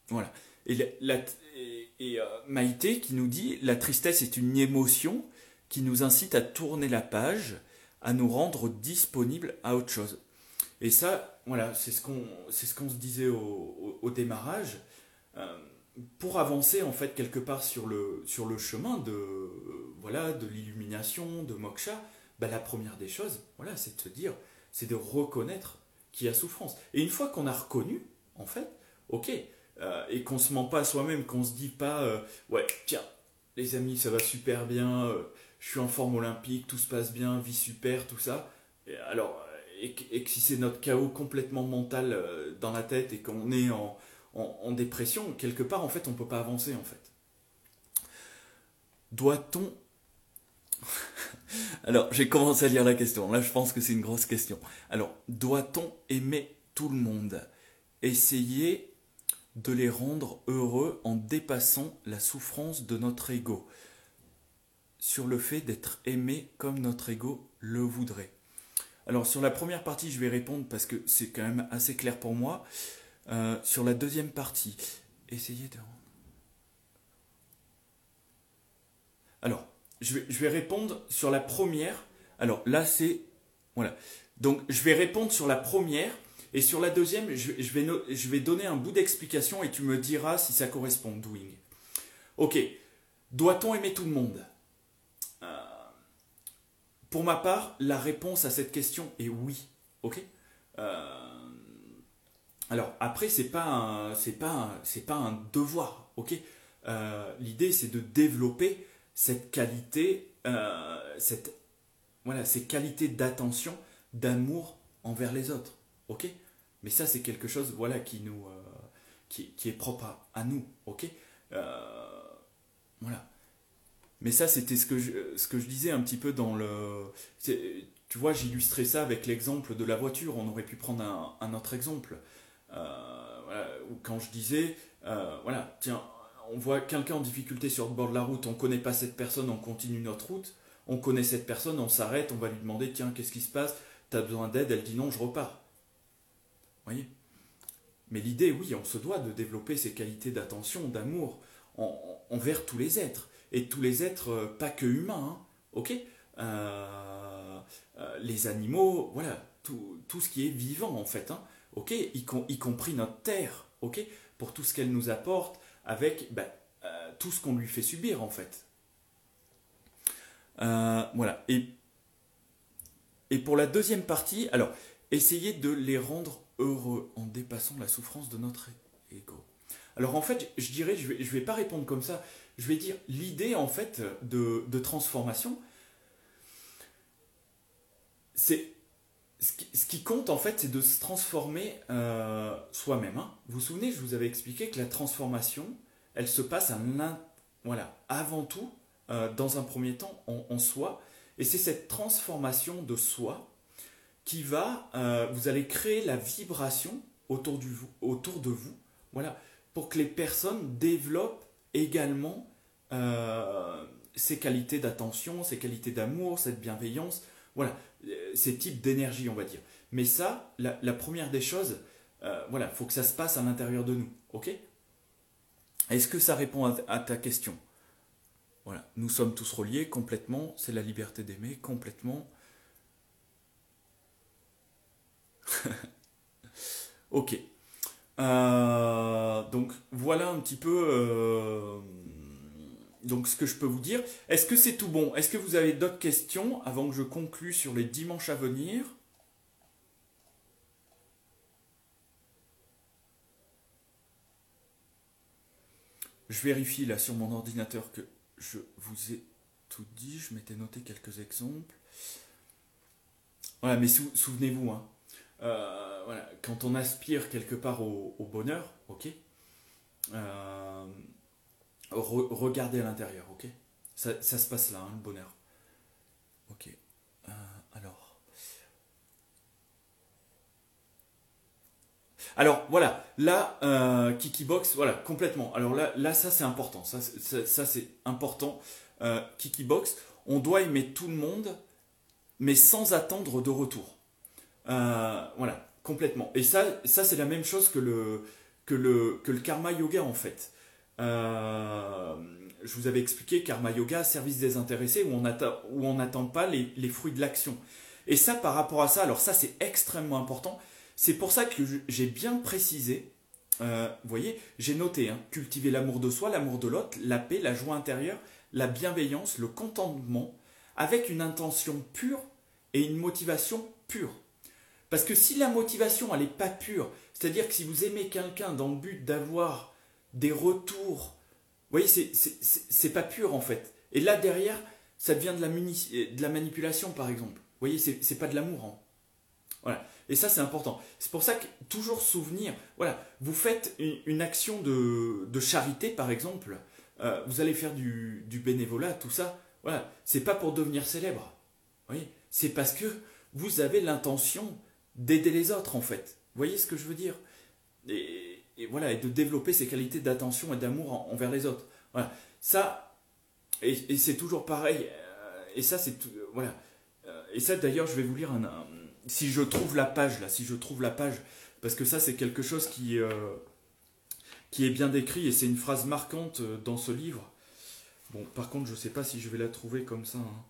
Voilà. Et, la, et, euh, Maïté qui nous dit la tristesse est une émotion qui nous incite à tourner la page à nous rendre disponibles à autre chose. Et ça, voilà, c'est ce qu'on ce se disait au, démarrage. Euh, pour avancer en fait quelque part sur le, sur le chemin de voilà de l'illumination, de moksha, bah, la première des choses, voilà, c'est de se dire, c'est de reconnaître qu'il y a souffrance. Et une fois qu'on a reconnu, en fait, ok, euh, et qu'on se ment pas à soi-même, qu'on se dit pas, euh, ouais, tiens, les amis, ça va super bien, je suis en forme olympique, tout se passe bien, vie super, tout ça. Et alors, et, que si c'est notre chaos complètement mental euh, dans la tête et qu'on est en, en, dépression, quelque part, en fait, on peut pas avancer, en fait. Doit-on... alors, j'ai commencé à lire la question. Là, je pense que c'est une grosse question. Alors, doit-on aimer tout le monde? Essayer de les rendre heureux en dépassant la souffrance de notre ego sur le fait d'être aimé comme notre ego le voudrait. Alors sur la première partie, je vais répondre parce que c'est quand même assez clair pour moi. Euh, sur la deuxième partie, essayez de... Alors, je vais, je vais répondre sur la première Alors là, c'est. Voilà. Donc je vais répondre sur la première. Et sur la deuxième, je, vais, je vais donner un bout d'explication et tu me diras si ça correspond, doing. Ok. Doit-on aimer tout le monde? Euh, Pour ma part, la réponse à cette question est oui. Ok euh, Alors après, c'est pas c'est pas c'est pas un devoir. Ok euh, L'idée, c'est de développer cette qualité, cette voilà, ces qualités d'attention, d'amour envers les autres. Ok Mais ça, c'est quelque chose voilà, qui, nous, euh, qui, est propre à, nous. Ok? Euh, Voilà. Mais ça, c'était ce, que je, ce que je disais un petit peu dans le. Tu vois, j'illustrais ça avec l'exemple de la voiture. On aurait pu prendre un, autre exemple. Euh, voilà, quand je disais, voilà, tiens, on voit quelqu'un en difficulté sur le bord de la route, on ne connaît pas cette personne, on continue notre route on connaît cette personne, on s'arrête, on va lui demander tiens, qu'est-ce qui se passe? Tu as besoin d'aide? Elle dit non, je repars. Voyez. Mais l'idée, oui, on se doit de développer ces qualités d'attention, d'amour envers tous les êtres. Et tous les êtres, euh, pas que humains, hein, ok. Euh, euh, Les animaux, voilà, tout, ce qui est vivant en fait, hein, ok. Y, compris notre terre, ok. Pour tout ce qu'elle nous apporte, avec ben, tout ce qu'on lui fait subir en fait. Voilà. Et, et pour la deuxième partie, alors, essayez de les rendre heureux en dépassant la souffrance de notre ego. Alors en fait, je dirais, je ne vais, pas répondre comme ça, je vais dire l'idée en fait de, transformation, c'est ce qui, ce qui, compte en fait, c'est de se transformer euh, soi-même. Hein. Vous vous souvenez, je vous avais expliqué que la transformation, elle se passe à voilà, avant tout euh, dans un premier temps en, soi. Et c'est cette transformation de soi qui va, euh, vous allez créer la vibration autour, du, autour de vous, voilà, pour que les personnes développent également euh, ces qualités d'attention, ces qualités d'amour, cette bienveillance, voilà, ces types d'énergie, on va dire. Mais ça, la, première des choses, voilà, faut que ça se passe à l'intérieur de nous, ok? Est-ce que ça répond à ta question? Voilà, nous sommes tous reliés complètement, c'est la liberté d'aimer complètement. ok. Euh, donc voilà un petit peu euh, donc ce que je peux vous dire. Est-ce que c'est tout bon? Est-ce que vous avez d'autres questions avant que je conclue sur les dimanches à venir? Je vérifie là sur mon ordinateur que je vous ai tout dit, je m'étais noté quelques exemples. Voilà, mais souvenez-vous, hein, euh, voilà, quand on aspire quelque part au, bonheur, ok, euh, regardez à l'intérieur, ok, ça, se passe là, hein, le bonheur. Ok, euh, alors. Alors voilà, là, euh, Kikibox, voilà, complètement. Alors là, là ça c'est important, ça, ça, c'est important. Euh, Kikibox, on doit aimer tout le monde, mais sans attendre de retour. Euh, voilà, complètement. Et ça, ça c'est la même chose que le, que le, que le karma yoga en fait. Euh, je vous avais expliqué karma yoga, service désintéressé, où on n'attend pas les, les fruits de l'action. Et ça, par rapport à ça, alors ça c'est extrêmement important c'est pour ça que j'ai bien précisé, euh, vous voyez, j'ai noté, hein, cultiver l'amour de soi, l'amour de l'autre, la paix, la joie intérieure, la bienveillance, le contentement, avec une intention pure et une motivation pure. Parce que si la motivation, elle n'est pas pure, c'est-à-dire que si vous aimez quelqu'un dans le but d'avoir des retours, vous voyez, c'est pas pur en fait. Et là derrière, ça devient de la, de la manipulation par exemple. Vous voyez, c'est pas de l'amour. Hein. Voilà. Et ça, c'est important. C'est pour ça que toujours souvenir, voilà, vous faites une, action de, charité, par exemple, euh, vous allez faire du, bénévolat, tout ça, voilà, c'est pas pour devenir célèbre. Oui, c'est parce que vous avez l'intention d'aider les autres, en fait. Vous voyez ce que je veux dire? Et, voilà, et de développer ces qualités d'attention et d'amour envers les autres. Voilà, ça, et, c'est toujours pareil. Euh, et ça, c'est voilà. Euh, et ça, d'ailleurs, je vais vous lire un si je trouve la page là, si je trouve la page, parce que ça c'est quelque chose qui, euh, qui est bien décrit et c'est une phrase marquante euh, dans ce livre. Bon, par contre, je ne sais pas si je vais la trouver comme ça. Hein.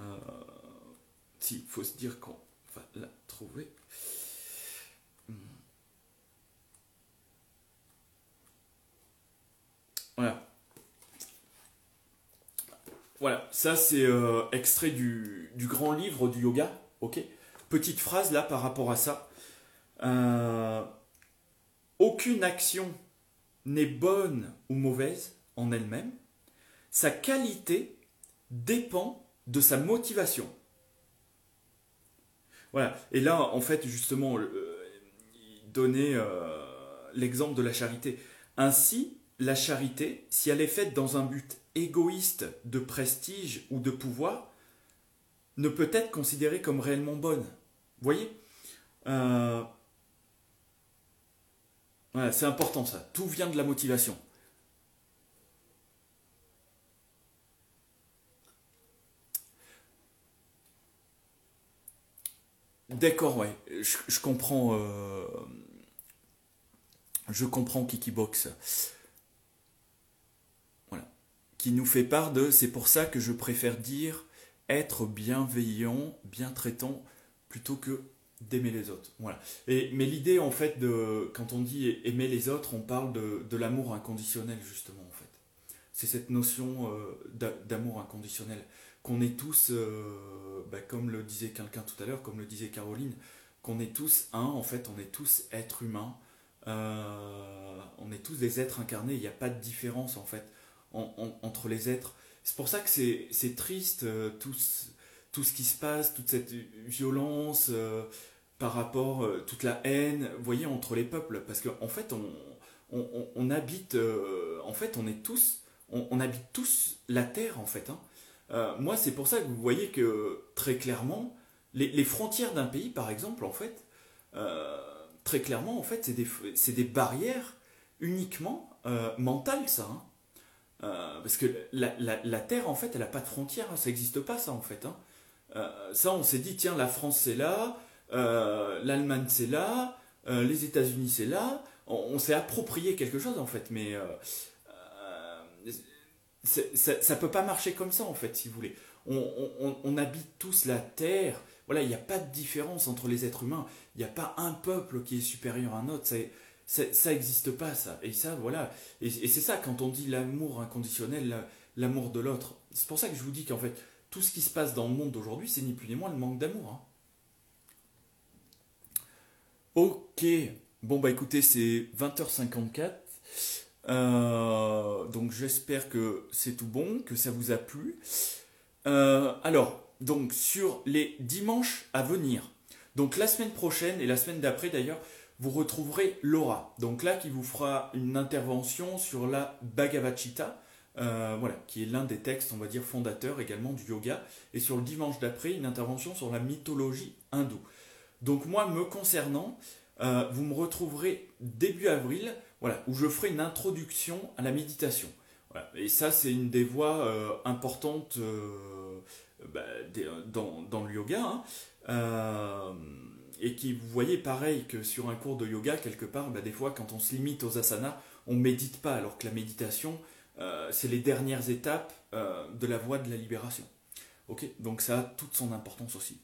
Euh, si, il faut se dire la Hmm. Voilà. Voilà, ça c'est euh, extrait du, grand livre du yoga, ok Petite phrase là par rapport à ça. Euh, aucune action n'est bonne ou mauvaise en elle-même. Sa qualité dépend de sa motivation. Voilà. Et là, en fait, justement, euh, il donnait l'exemple de la charité. Ainsi, la charité, si elle est faite dans un but égoïste de prestige ou de pouvoir, ne peut être considérée comme réellement bonne. Voyez? Euh, C'est important ça. Tout vient de la motivation. D'accord, ouais. Je, comprends. Euh, je comprends Kikibox qui nous fait part de c'est pour ça que je préfère dire être bienveillant, bien traitant, plutôt que d'aimer les autres. Voilà. Et, mais l'idée, en fait, de, quand on dit aimer les autres, on parle de, l'amour inconditionnel, justement, en fait. C'est cette notion euh, d'amour inconditionnel. Qu'on est tous, euh, bah, comme le disait quelqu'un tout à l'heure, comme le disait Caroline, qu'on est tous un, en fait, on est tous êtres humains. Euh, on est tous des êtres incarnés, il n'y a pas de différence, en fait entre les êtres. C'est pour ça que c'est triste euh, tout, tout, ce qui se passe, toute cette violence par rapport, toute la haine, vous voyez, entre les peuples. Parce qu'en en fait, on, on, habite, en fait, on est tous, on, habite tous la terre, en fait. Hein. Moi, c'est pour ça que vous voyez que très clairement, les, frontières d'un pays, par exemple, en fait, très clairement, en fait, c'est des, des, barrières uniquement mentales, ça. Hein. Euh, parce que la, Terre, en fait, elle n'a pas de frontières, hein. ça n'existe pas, ça, en fait. Hein. Euh, ça, on s'est dit, tiens, la France, c'est là, euh, l'Allemagne, c'est là, les États-Unis, c'est là. On, s'est approprié quelque chose, en fait, mais ça ne peut pas marcher comme ça, en fait, si vous voulez. On, habite tous la Terre. Voilà, il n'y a pas de différence entre les êtres humains. Il n'y a pas un peuple qui est supérieur à un autre ça n'existe pas ça. Et ça, voilà. Et, c'est ça quand on dit l'amour inconditionnel, l'amour de l'autre. C'est pour ça que je vous dis qu'en fait, tout ce qui se passe dans le monde d'aujourd'hui, c'est ni plus ni moins le manque d'amour. Hein. Ok. Bon, bah écoutez, c'est 20h54. Euh, donc j'espère que c'est tout bon, que ça vous a plu. Euh, alors, donc sur les dimanches à venir, donc la semaine prochaine et la semaine d'après d'ailleurs, vous retrouverez Laura, donc là qui vous fera une intervention sur la Bhagavad Gita, euh, voilà, qui est l'un des textes, on va dire, fondateurs également du yoga, et sur le dimanche d'après, une intervention sur la mythologie hindoue. Donc moi, me concernant, vous me retrouverez début avril, voilà, où je ferai une introduction à la méditation. Et ça, c'est une des voies euh, importantes bah, dans, le yoga. Hein et qui, vous voyez, pareil que sur un cours de yoga, quelque part, bah, des fois, quand on se limite aux asanas, on ne médite pas, alors que la méditation, euh, c'est les dernières étapes euh, de la voie de la libération. Ok? Donc ça a toute son importance aussi.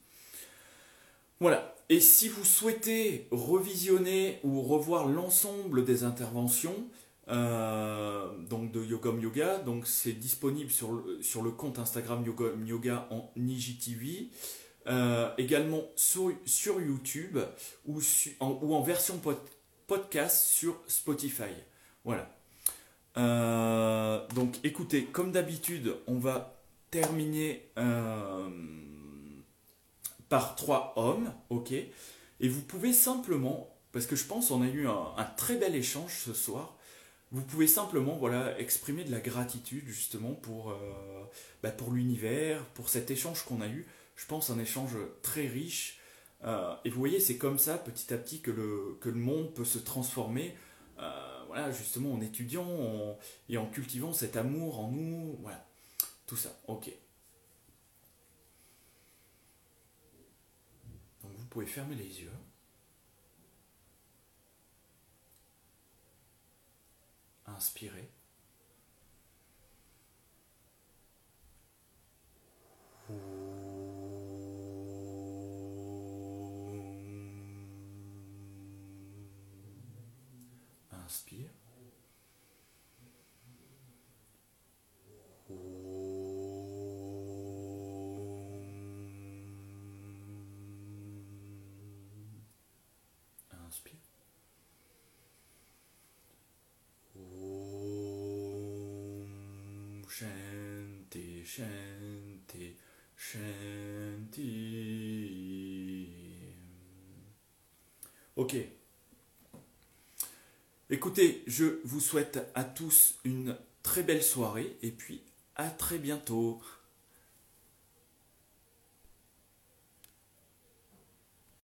Voilà. Et si vous souhaitez revisionner ou revoir l'ensemble des interventions, euh, donc de Yogam Yoga, donc c'est disponible sur le, sur le compte Instagram Yogam Yoga en NijiTV. Euh, également sur, sur, YouTube ou, en, ou en version podcast sur Spotify. Voilà. Euh, donc écoutez, comme d'habitude, on va terminer par trois hommes, ok Et vous pouvez simplement, parce que je pense qu'on a eu un, très bel échange ce soir, vous pouvez simplement voilà, exprimer de la gratitude justement pour, bah, pour l'univers, pour cet échange qu'on a eu je pense, un échange très riche. Euh, et vous voyez, c'est comme ça, petit à petit, que le, que le monde peut se transformer, euh, voilà, justement en étudiant et en cultivant cet amour en nous, voilà, tout ça, ok. Donc vous pouvez fermer les yeux. Inspirez. Inspire. Shanti Shanti. Ok. Écoutez, je vous souhaite à tous une très belle soirée et puis à très bientôt.